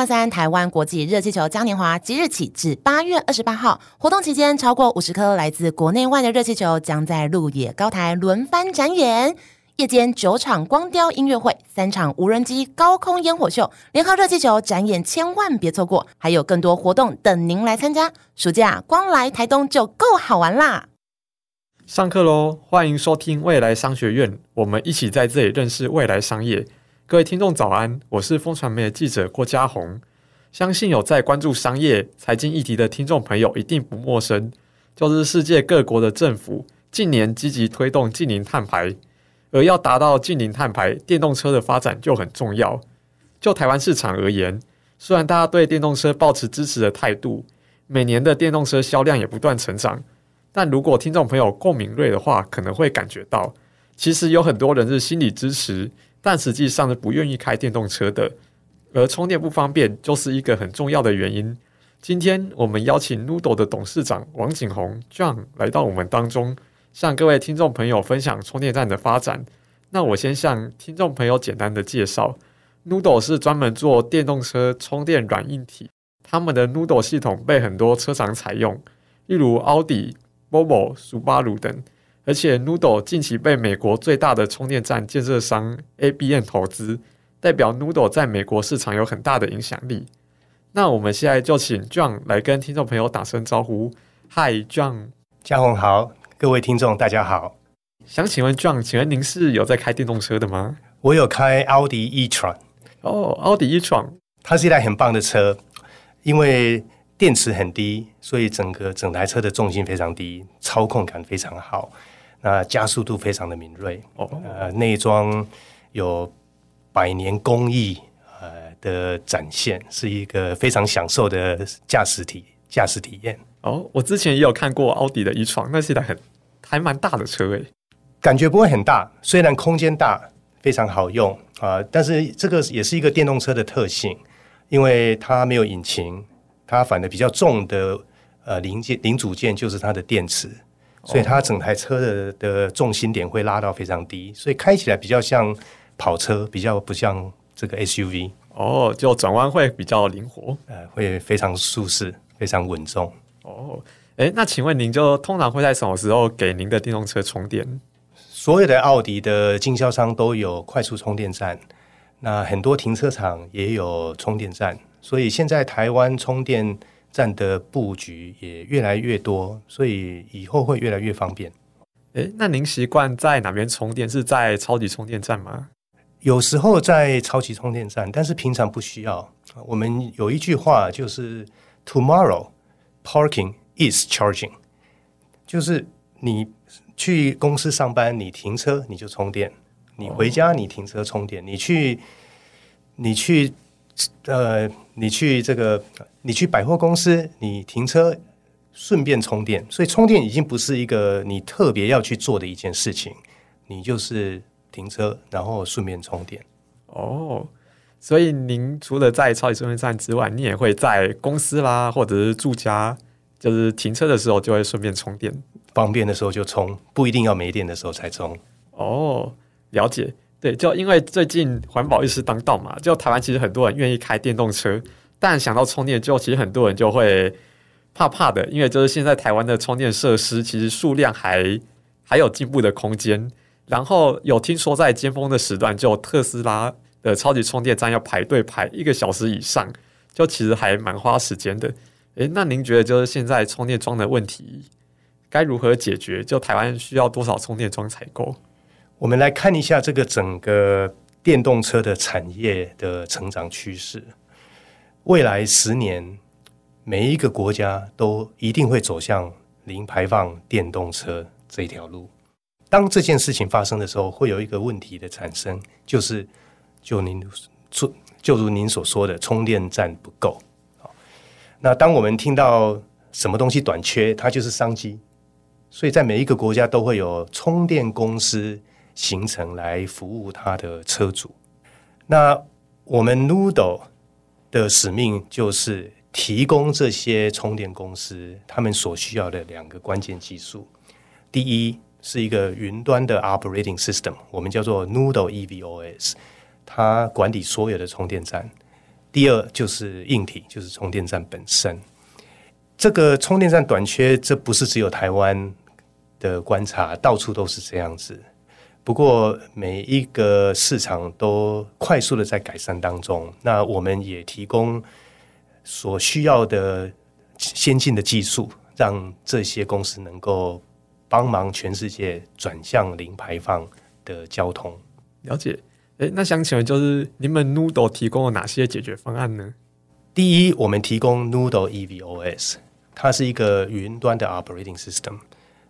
二三台湾国际热气球嘉年华即日起至八月二十八号，活动期间超过五十颗来自国内外的热气球将在鹿野高台轮番展演。夜间九场光雕音乐会，三场无人机高空烟火秀，联合热气球展演，千万别错过！还有更多活动等您来参加。暑假光来台东就够好玩啦！上课喽！欢迎收听未来商学院，我们一起在这里认识未来商业。各位听众早安，我是风传媒的记者郭嘉宏。相信有在关注商业、财经议题的听众朋友一定不陌生，就是世界各国的政府近年积极推动近零碳排。而要达到近零碳排，电动车的发展就很重要。就台湾市场而言，虽然大家对电动车抱持支持的态度，每年的电动车销量也不断成长，但如果听众朋友够敏锐的话，可能会感觉到，其实有很多人是心理支持，但实际上是不愿意开电动车的。而充电不方便就是一个很重要的原因。今天我们邀请 Noodle 的董事长王景宏 John 来到我们当中。向各位听众朋友分享充电站的发展。那我先向听众朋友简单的介绍，Noodle 是专门做电动车充电软硬体，他们的 Noodle 系统被很多车厂采用，例如奥迪、Volvo、Subaru 等。而且 Noodle 近期被美国最大的充电站建设商 ABM 投资，代表 Noodle 在美国市场有很大的影响力。那我们现在就请 John 来跟听众朋友打声招呼。Hi，John，家宏好。各位听众，大家好。想请问 John，请问您是有在开电动车的吗？我有开奥迪 e-tron。哦，奥迪 e-tron，它是一台很棒的车，因为电池很低，所以整个整台车的重心非常低，操控感非常好，那加速度非常的敏锐。哦，呃，内装有百年工艺呃的展现，是一个非常享受的驾驶体驾驶体验。哦，我之前也有看过奥迪的 e-tron，那是一台很还蛮大的车诶，感觉不会很大，虽然空间大，非常好用啊、呃，但是这个也是一个电动车的特性，因为它没有引擎，它反的比较重的呃零件零组件就是它的电池，所以它整台车的的重心点会拉到非常低，所以开起来比较像跑车，比较不像这个 SUV。哦，就转弯会比较灵活，呃，会非常舒适，非常稳重。哦，诶，那请问您就通常会在什么时候给您的电动车充电？所有的奥迪的经销商都有快速充电站，那很多停车场也有充电站，所以现在台湾充电站的布局也越来越多，所以以后会越来越方便。诶，那您习惯在哪边充电？是在超级充电站吗？有时候在超级充电站，但是平常不需要。我们有一句话就是 “Tomorrow”。Parking is charging，就是你去公司上班，你停车你就充电；你回家你停车充电；你去你去呃你去这个你去百货公司，你停车顺便充电。所以充电已经不是一个你特别要去做的一件事情，你就是停车然后顺便充电。哦。所以，您除了在超级充电站之外，你也会在公司啦，或者是住家，就是停车的时候就会顺便充电，方便的时候就充，不一定要没电的时候才充。哦，了解。对，就因为最近环保意识当道嘛，就台湾其实很多人愿意开电动车，但想到充电，就其实很多人就会怕怕的，因为就是现在台湾的充电设施其实数量还还有进步的空间。然后有听说在尖峰的时段，就特斯拉。的超级充电站要排队排一个小时以上，就其实还蛮花时间的。诶，那您觉得就是现在充电桩的问题该如何解决？就台湾需要多少充电桩采购？我们来看一下这个整个电动车的产业的成长趋势。未来十年，每一个国家都一定会走向零排放电动车这条路。当这件事情发生的时候，会有一个问题的产生，就是。就您说，就如您所说的，充电站不够。那当我们听到什么东西短缺，它就是商机。所以在每一个国家都会有充电公司形成来服务它的车主。那我们 Noodle 的使命就是提供这些充电公司他们所需要的两个关键技术。第一是一个云端的 Operating System，我们叫做 Noodle EVOS。它管理所有的充电站，第二就是硬体，就是充电站本身。这个充电站短缺，这不是只有台湾的观察，到处都是这样子。不过每一个市场都快速的在改善当中。那我们也提供所需要的先进的技术，让这些公司能够帮忙全世界转向零排放的交通。了解。诶，那想请问，就是你们 Noodle 提供了哪些解决方案呢？第一，我们提供 Noodle EVOS，它是一个云端的 operating system，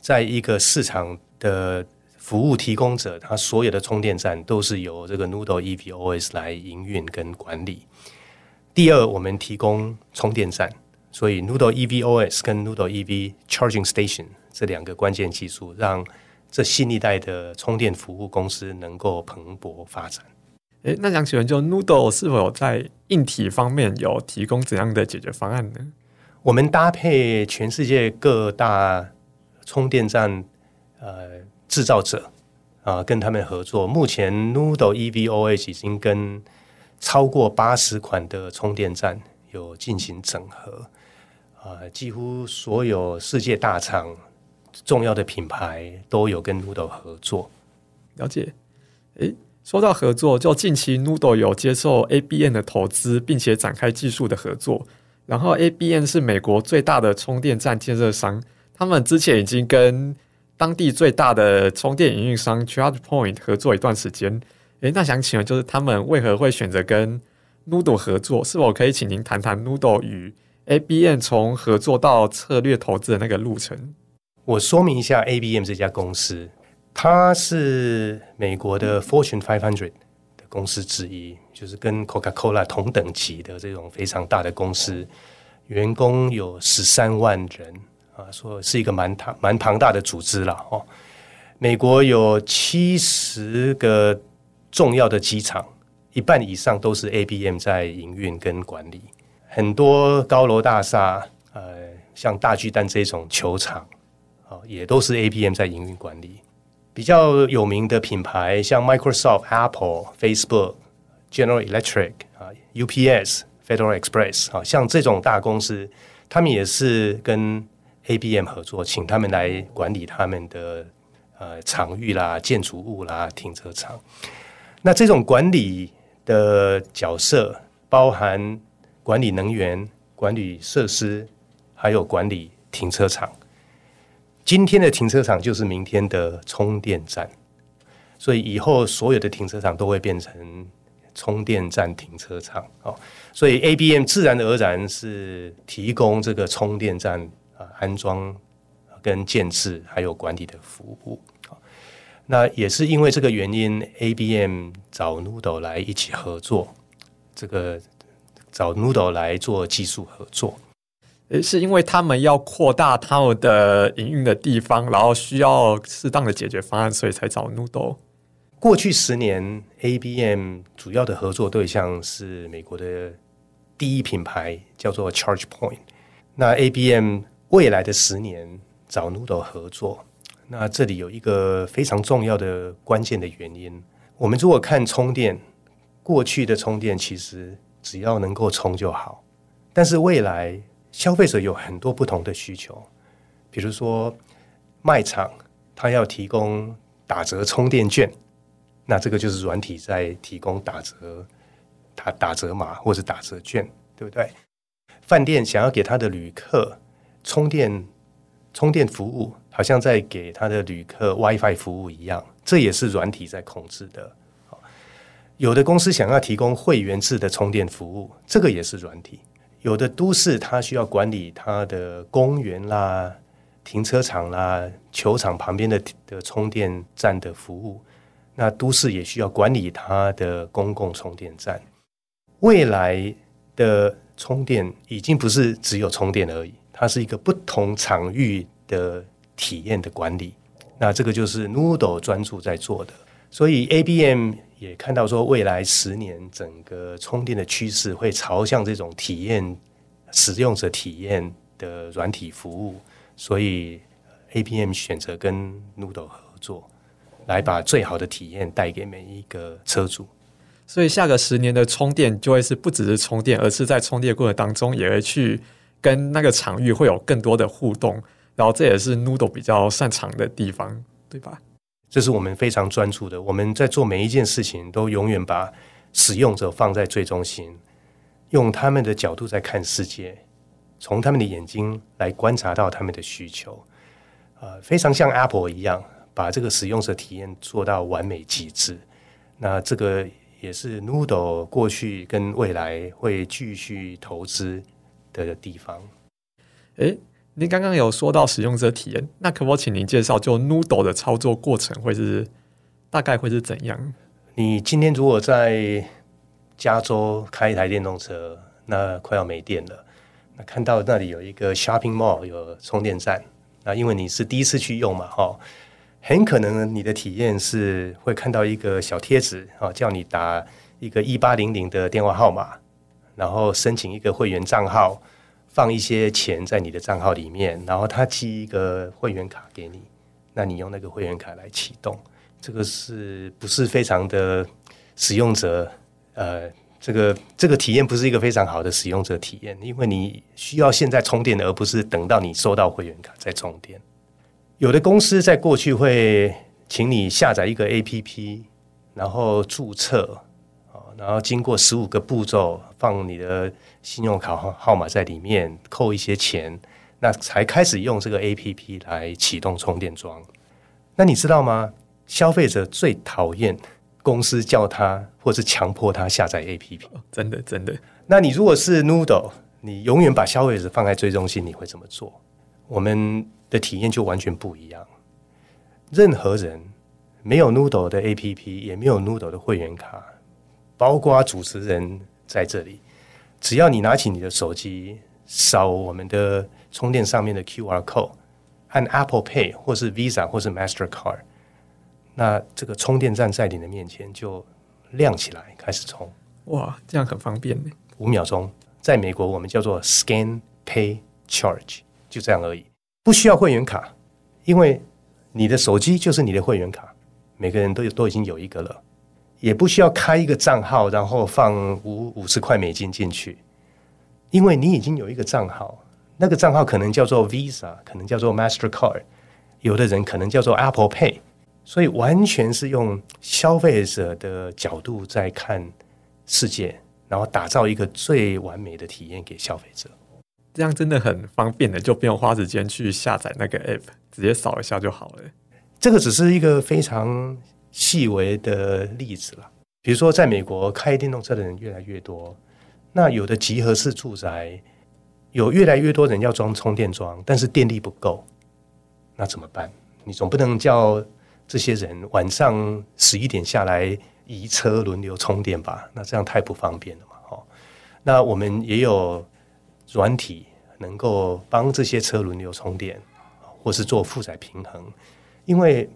在一个市场的服务提供者，他所有的充电站都是由这个 Noodle EVOS 来营运跟管理。第二，我们提供充电站，所以 Noodle EVOS 跟 Noodle EV Charging Station 这两个关键技术，让这新一代的充电服务公司能够蓬勃发展。诶，那想请问，就 Noodle 是否有在硬体方面有提供怎样的解决方案呢？我们搭配全世界各大充电站呃制造者啊、跟他们合作。目前 Noodle EVOS 已经跟超过八十款的充电站有进行整合啊、几乎所有世界大厂。重要的品牌都有跟 Noodle 合作，了解。诶，说到合作，就近期 Noodle 有接受 ABN 的投资，并且展开技术的合作。然后 ABN 是美国最大的充电站建设商，他们之前已经跟当地最大的充电营运商 ChargePoint 合作一段时间。诶，那想请问，就是他们为何会选择跟 Noodle 合作？是否可以请您谈谈 Noodle 与 ABM 从合作到策略投资的那个路程？我说明一下，ABM 这家公司，它是美国的 Fortune 500的公司之一，就是跟 Coca-Cola 同等级的这种非常大的公司，员工有十三万人啊，说是一个蛮庞蛮庞大的组织了哦。美国有七十个重要的机场，一半以上都是 ABM 在营运跟管理，很多高楼大厦，呃，像大巨蛋这种球场。啊也都是 ABM 在营运管理。比较有名的品牌，像 Microsoft、Apple、Facebook、General Electric 啊、UPS、Federal Express 啊，像这种大公司，他们也是跟 ABM 合作，请他们来管理他们的呃场域啦、建筑物啦、停车场。那这种管理的角色，包含管理能源、管理设施，还有管理停车场。今天的停车场就是明天的充电站，所以以后所有的停车场都会变成充电站停车场。哦，所以 ABM 自然而然是提供这个充电站啊安装跟建置还有管理的服务。那也是因为这个原因，ABM 找 Noodle 来一起合作，这个找 Noodle 来做技术合作。诶，是因为他们要扩大他们的营运的地方，然后需要适当的解决方案，所以才找 Noodle。过去十年，ABM 主要的合作对象是美国的第一品牌，叫做 ChargePoint。那 ABM 未来的十年找 Noodle 合作，那这里有一个非常重要的关键的原因。我们如果看充电，过去的充电其实只要能够充就好，但是未来。消费者有很多不同的需求，比如说卖场，他要提供打折充电券，那这个就是软体在提供打折，打打折码或者打折券，对不对？饭店想要给他的旅客充电充电服务，好像在给他的旅客 WiFi 服务一样，这也是软体在控制的。有的公司想要提供会员制的充电服务，这个也是软体。有的都市它需要管理它的公园啦、停车场啦、球场旁边的的充电站的服务，那都市也需要管理它的公共充电站。未来的充电已经不是只有充电而已，它是一个不同场域的体验的管理。那这个就是 Noodle 专注在做的，所以 ABM。也看到说，未来十年整个充电的趋势会朝向这种体验、使用者体验的软体服务，所以 ABM 选择跟 Noodle 合作，来把最好的体验带给每一个车主。所以下个十年的充电就会是不只是充电，而是在充电过程当中也会去跟那个场域会有更多的互动，然后这也是 Noodle 比较擅长的地方，对吧？这是我们非常专注的。我们在做每一件事情，都永远把使用者放在最中心，用他们的角度在看世界，从他们的眼睛来观察到他们的需求。呃，非常像 Apple 一样，把这个使用者体验做到完美极致。那这个也是 Noodle 过去跟未来会继续投资的地方。诶。您刚刚有说到使用者体验，那可否请您介绍，就 Noodle 的操作过程会是大概会是怎样？你今天如果在加州开一台电动车，那快要没电了，那看到那里有一个 shopping mall 有充电站，那因为你是第一次去用嘛，哈，很可能你的体验是会看到一个小贴纸，啊，叫你打一个一八零零的电话号码，然后申请一个会员账号。放一些钱在你的账号里面，然后他寄一个会员卡给你，那你用那个会员卡来启动，这个是不是非常的使用者？呃，这个这个体验不是一个非常好的使用者体验，因为你需要现在充电，而不是等到你收到会员卡再充电。有的公司在过去会请你下载一个 APP，然后注册。然后经过十五个步骤，放你的信用卡号号码在里面，扣一些钱，那才开始用这个 APP 来启动充电桩。那你知道吗？消费者最讨厌公司叫他或是强迫他下载 APP。真的，真的。那你如果是 Noodle，你永远把消费者放在最中心，你会怎么做？我们的体验就完全不一样。任何人没有 Noodle 的 APP，也没有 Noodle 的会员卡。包括主持人在这里，只要你拿起你的手机，扫我们的充电上面的 QR code，按 Apple Pay 或是 Visa 或是 Mastercard，那这个充电站在你的面前就亮起来，开始充。哇，这样很方便呢。五秒钟，在美国我们叫做 Scan Pay Charge，就这样而已，不需要会员卡，因为你的手机就是你的会员卡，每个人都有都已经有一个了。也不需要开一个账号，然后放五五十块美金进去，因为你已经有一个账号，那个账号可能叫做 Visa，可能叫做 Mastercard，有的人可能叫做 Apple Pay，所以完全是用消费者的角度在看世界，然后打造一个最完美的体验给消费者。这样真的很方便的，就不用花时间去下载那个 App，直接扫一下就好了。这个只是一个非常。细微的例子了，比如说，在美国开电动车的人越来越多，那有的集合式住宅有越来越多人要装充电桩，但是电力不够，那怎么办？你总不能叫这些人晚上十一点下来移车轮流充电吧？那这样太不方便了嘛！哦，那我们也有软体能够帮这些车轮流充电，或是做负载平衡，因为。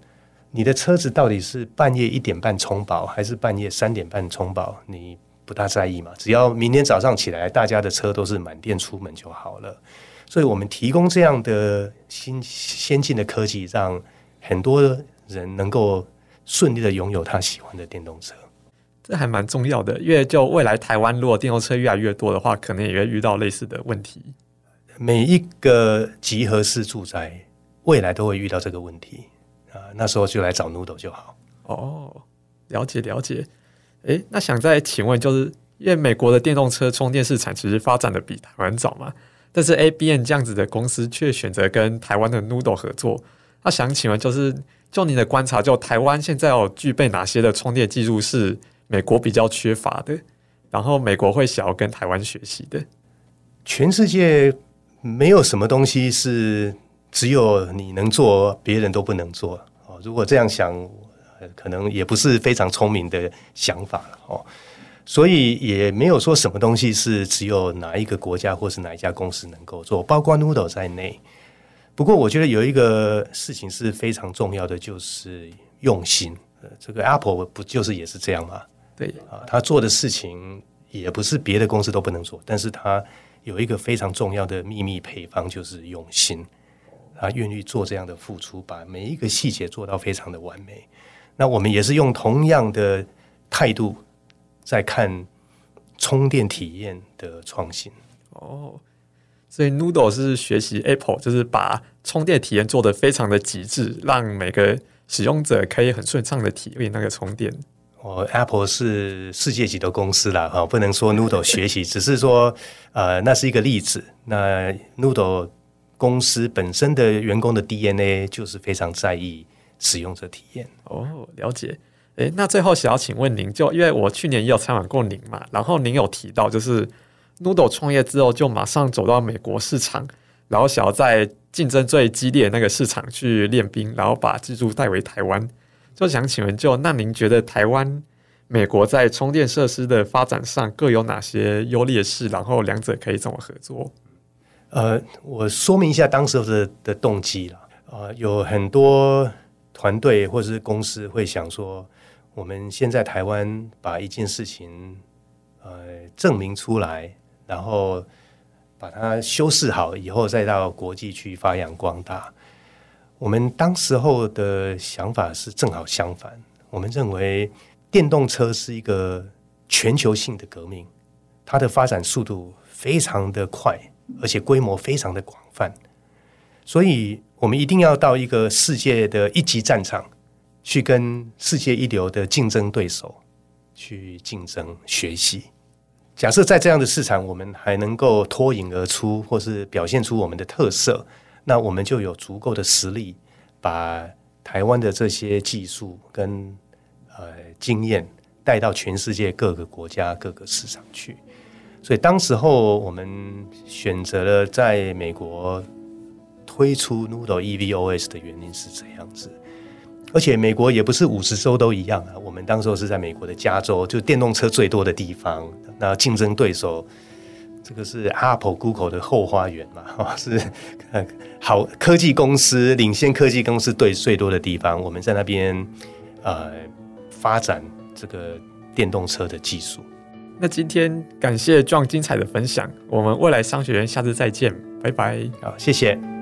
你的车子到底是半夜一点半充饱，还是半夜三点半充饱？你不大在意嘛？只要明天早上起来，大家的车都是满电出门就好了。所以我们提供这样的新先进的科技，让很多人能够顺利的拥有他喜欢的电动车。这还蛮重要的，因为就未来台湾如果电动车越来越多的话，可能也会遇到类似的问题。每一个集合式住宅未来都会遇到这个问题。啊，那时候就来找 Noodle 就好。哦，了解了解。诶，那想再请问，就是因为美国的电动车充电市场其实发展的比台湾早嘛，但是 A B N 这样子的公司却选择跟台湾的 Noodle 合作。那想请问，就是就你的观察，就台湾现在有具备哪些的充电技术是美国比较缺乏的？然后美国会想要跟台湾学习的？全世界没有什么东西是。只有你能做，别人都不能做哦。如果这样想，可能也不是非常聪明的想法了哦。所以也没有说什么东西是只有哪一个国家或是哪一家公司能够做，包括 Noodle 在内。不过，我觉得有一个事情是非常重要的，就是用心。这个 Apple 不就是也是这样吗？对啊，他做的事情也不是别的公司都不能做，但是他有一个非常重要的秘密配方，就是用心。他愿意做这样的付出，把每一个细节做到非常的完美。那我们也是用同样的态度在看充电体验的创新。哦，所以 Noodle 是学习 Apple，就是把充电体验做得非常的极致，让每个使用者可以很顺畅的体验那个充电。哦，Apple 是世界级的公司啦，哈，不能说 Noodle 学习，只是说，呃，那是一个例子。那 Noodle 公司本身的员工的 DNA 就是非常在意使用者体验。哦，了解。诶，那最后想要请问您，就因为我去年也有采访过您嘛，然后您有提到，就是 Noodle 创业之后就马上走到美国市场，然后想要在竞争最激烈的那个市场去练兵，然后把技术带回台湾。就想请问，就那您觉得台湾、美国在充电设施的发展上各有哪些优劣势？然后两者可以怎么合作？呃，我说明一下当时的的动机了。呃，有很多团队或者是公司会想说，我们先在台湾把一件事情呃证明出来，然后把它修饰好以后，再到国际去发扬光大。我们当时候的想法是正好相反，我们认为电动车是一个全球性的革命，它的发展速度非常的快，而且规模非常的广泛，所以我们一定要到一个世界的一级战场，去跟世界一流的竞争对手去竞争学习。假设在这样的市场，我们还能够脱颖而出，或是表现出我们的特色。那我们就有足够的实力，把台湾的这些技术跟呃经验带到全世界各个国家、各个市场去。所以当时候我们选择了在美国推出 Noodle EVOS 的原因是这样子，而且美国也不是五十州都一样啊。我们当时候是在美国的加州，就电动车最多的地方，那竞争对手。这个是 Apple、Google 的后花园嘛？是好科技公司、领先科技公司对最多的地方。我们在那边呃发展这个电动车的技术。那今天感谢壮精彩的分享，我们未来商学院下次再见，拜拜。好，谢谢。